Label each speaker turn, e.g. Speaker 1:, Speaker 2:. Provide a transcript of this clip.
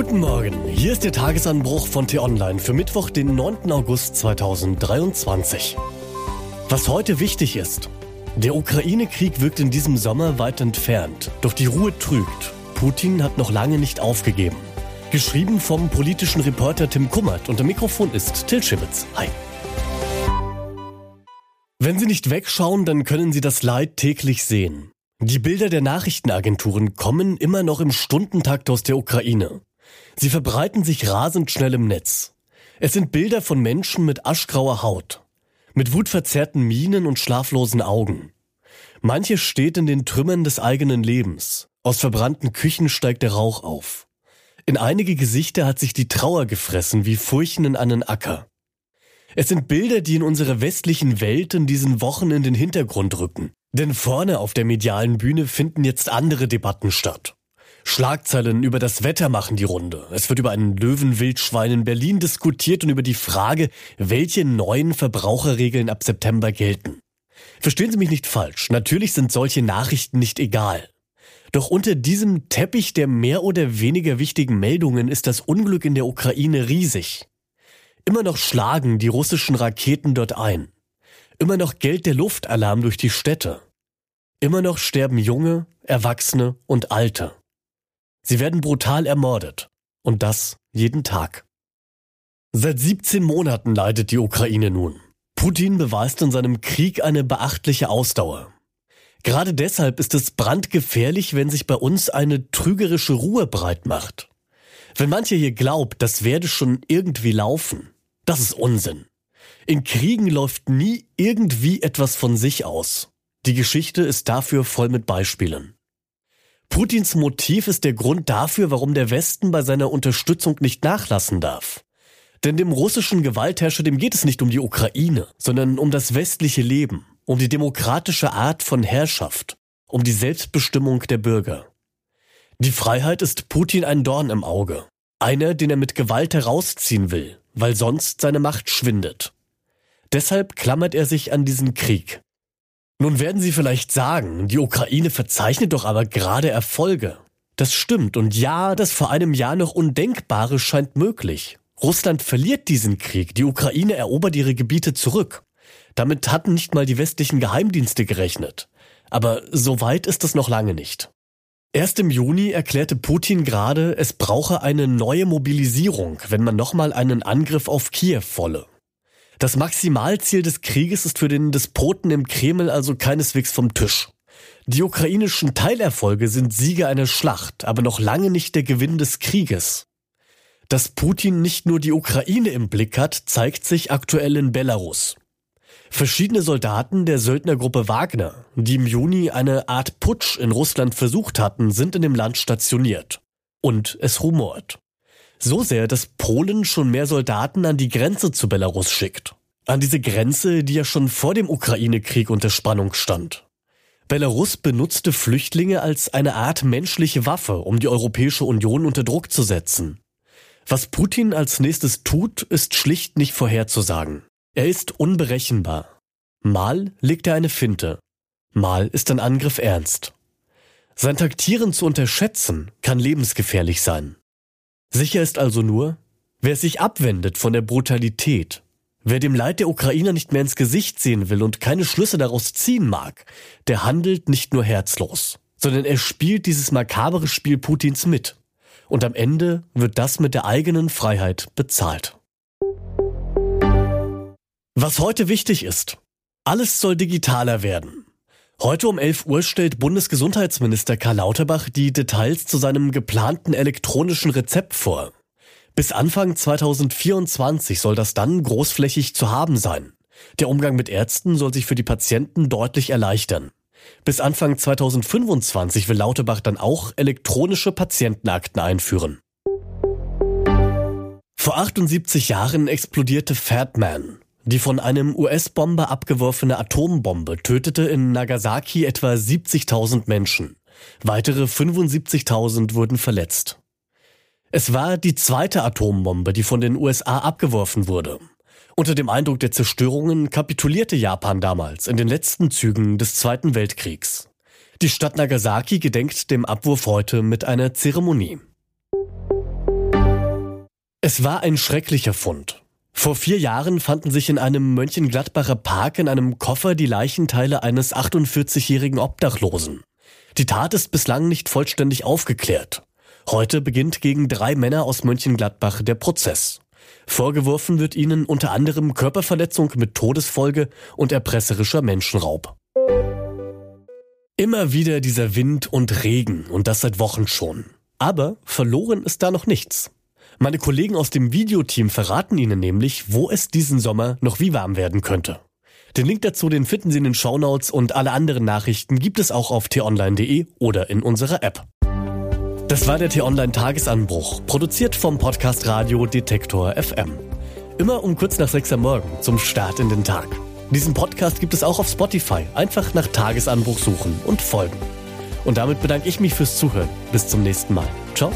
Speaker 1: Guten Morgen, hier ist der Tagesanbruch von T-Online für Mittwoch, den 9. August 2023. Was heute wichtig ist. Der Ukraine-Krieg wirkt in diesem Sommer weit entfernt, doch die Ruhe trügt. Putin hat noch lange nicht aufgegeben. Geschrieben vom politischen Reporter Tim Kummert und am Mikrofon ist Till Schibitz. Hi. Wenn Sie nicht wegschauen, dann können Sie das Leid täglich sehen. Die Bilder der Nachrichtenagenturen kommen immer noch im Stundentakt aus der Ukraine. Sie verbreiten sich rasend schnell im Netz. Es sind Bilder von Menschen mit aschgrauer Haut, mit wutverzerrten Mienen und schlaflosen Augen. Manche steht in den Trümmern des eigenen Lebens. Aus verbrannten Küchen steigt der Rauch auf. In einige Gesichter hat sich die Trauer gefressen wie Furchen in einen Acker. Es sind Bilder, die in unserer westlichen Welt in diesen Wochen in den Hintergrund rücken. Denn vorne auf der medialen Bühne finden jetzt andere Debatten statt. Schlagzeilen über das Wetter machen die Runde. Es wird über einen Löwenwildschwein in Berlin diskutiert und über die Frage, welche neuen Verbraucherregeln ab September gelten. Verstehen Sie mich nicht falsch, natürlich sind solche Nachrichten nicht egal. Doch unter diesem Teppich der mehr oder weniger wichtigen Meldungen ist das Unglück in der Ukraine riesig. Immer noch schlagen die russischen Raketen dort ein. Immer noch gellt der Luftalarm durch die Städte. Immer noch sterben Junge, Erwachsene und Alte. Sie werden brutal ermordet. Und das jeden Tag. Seit 17 Monaten leidet die Ukraine nun. Putin beweist in seinem Krieg eine beachtliche Ausdauer. Gerade deshalb ist es brandgefährlich, wenn sich bei uns eine trügerische Ruhe breit macht. Wenn manche hier glaubt, das werde schon irgendwie laufen, das ist Unsinn. In Kriegen läuft nie irgendwie etwas von sich aus. Die Geschichte ist dafür voll mit Beispielen. Putins Motiv ist der Grund dafür, warum der Westen bei seiner Unterstützung nicht nachlassen darf. Denn dem russischen Gewaltherrscher, dem geht es nicht um die Ukraine, sondern um das westliche Leben, um die demokratische Art von Herrschaft, um die Selbstbestimmung der Bürger. Die Freiheit ist Putin ein Dorn im Auge, einer, den er mit Gewalt herausziehen will, weil sonst seine Macht schwindet. Deshalb klammert er sich an diesen Krieg. Nun werden Sie vielleicht sagen, die Ukraine verzeichnet doch aber gerade Erfolge. Das stimmt und ja, das vor einem Jahr noch Undenkbare scheint möglich. Russland verliert diesen Krieg, die Ukraine erobert ihre Gebiete zurück. Damit hatten nicht mal die westlichen Geheimdienste gerechnet. Aber so weit ist es noch lange nicht. Erst im Juni erklärte Putin gerade, es brauche eine neue Mobilisierung, wenn man nochmal einen Angriff auf Kiew wolle. Das Maximalziel des Krieges ist für den Despoten im Kreml also keineswegs vom Tisch. Die ukrainischen Teilerfolge sind Siege einer Schlacht, aber noch lange nicht der Gewinn des Krieges. Dass Putin nicht nur die Ukraine im Blick hat, zeigt sich aktuell in Belarus. Verschiedene Soldaten der Söldnergruppe Wagner, die im Juni eine Art Putsch in Russland versucht hatten, sind in dem Land stationiert. Und es rumort. So sehr, dass Polen schon mehr Soldaten an die Grenze zu Belarus schickt. An diese Grenze, die ja schon vor dem Ukraine-Krieg unter Spannung stand. Belarus benutzte Flüchtlinge als eine Art menschliche Waffe, um die Europäische Union unter Druck zu setzen. Was Putin als nächstes tut, ist schlicht nicht vorherzusagen. Er ist unberechenbar. Mal legt er eine Finte, mal ist ein Angriff ernst. Sein Taktieren zu unterschätzen kann lebensgefährlich sein. Sicher ist also nur, wer sich abwendet von der Brutalität, wer dem Leid der Ukrainer nicht mehr ins Gesicht sehen will und keine Schlüsse daraus ziehen mag, der handelt nicht nur herzlos, sondern er spielt dieses makabere Spiel Putins mit. Und am Ende wird das mit der eigenen Freiheit bezahlt. Was heute wichtig ist. Alles soll digitaler werden. Heute um 11 Uhr stellt Bundesgesundheitsminister Karl Lauterbach die Details zu seinem geplanten elektronischen Rezept vor. Bis Anfang 2024 soll das dann großflächig zu haben sein. Der Umgang mit Ärzten soll sich für die Patienten deutlich erleichtern. Bis Anfang 2025 will Lauterbach dann auch elektronische Patientenakten einführen. Vor 78 Jahren explodierte Fatman, die von einem US-Bomber abgeworfene Atombombe tötete in Nagasaki etwa 70.000 Menschen. Weitere 75.000 wurden verletzt. Es war die zweite Atombombe, die von den USA abgeworfen wurde. Unter dem Eindruck der Zerstörungen kapitulierte Japan damals in den letzten Zügen des Zweiten Weltkriegs. Die Stadt Nagasaki gedenkt dem Abwurf heute mit einer Zeremonie. Es war ein schrecklicher Fund. Vor vier Jahren fanden sich in einem Mönchengladbacher Park in einem Koffer die Leichenteile eines 48-jährigen Obdachlosen. Die Tat ist bislang nicht vollständig aufgeklärt. Heute beginnt gegen drei Männer aus Mönchengladbach der Prozess. Vorgeworfen wird ihnen unter anderem Körperverletzung mit Todesfolge und erpresserischer Menschenraub. Immer wieder dieser Wind und Regen und das seit Wochen schon. Aber verloren ist da noch nichts. Meine Kollegen aus dem Videoteam verraten Ihnen nämlich, wo es diesen Sommer noch wie warm werden könnte. Den Link dazu, den finden Sie in den Shownotes und alle anderen Nachrichten gibt es auch auf t-online.de oder in unserer App. Das war der T-Online Tagesanbruch, produziert vom Podcast Radio Detektor FM. Immer um kurz nach sechs am Morgen zum Start in den Tag. Diesen Podcast gibt es auch auf Spotify. Einfach nach Tagesanbruch suchen und folgen. Und damit bedanke ich mich fürs Zuhören. Bis zum nächsten Mal. Ciao.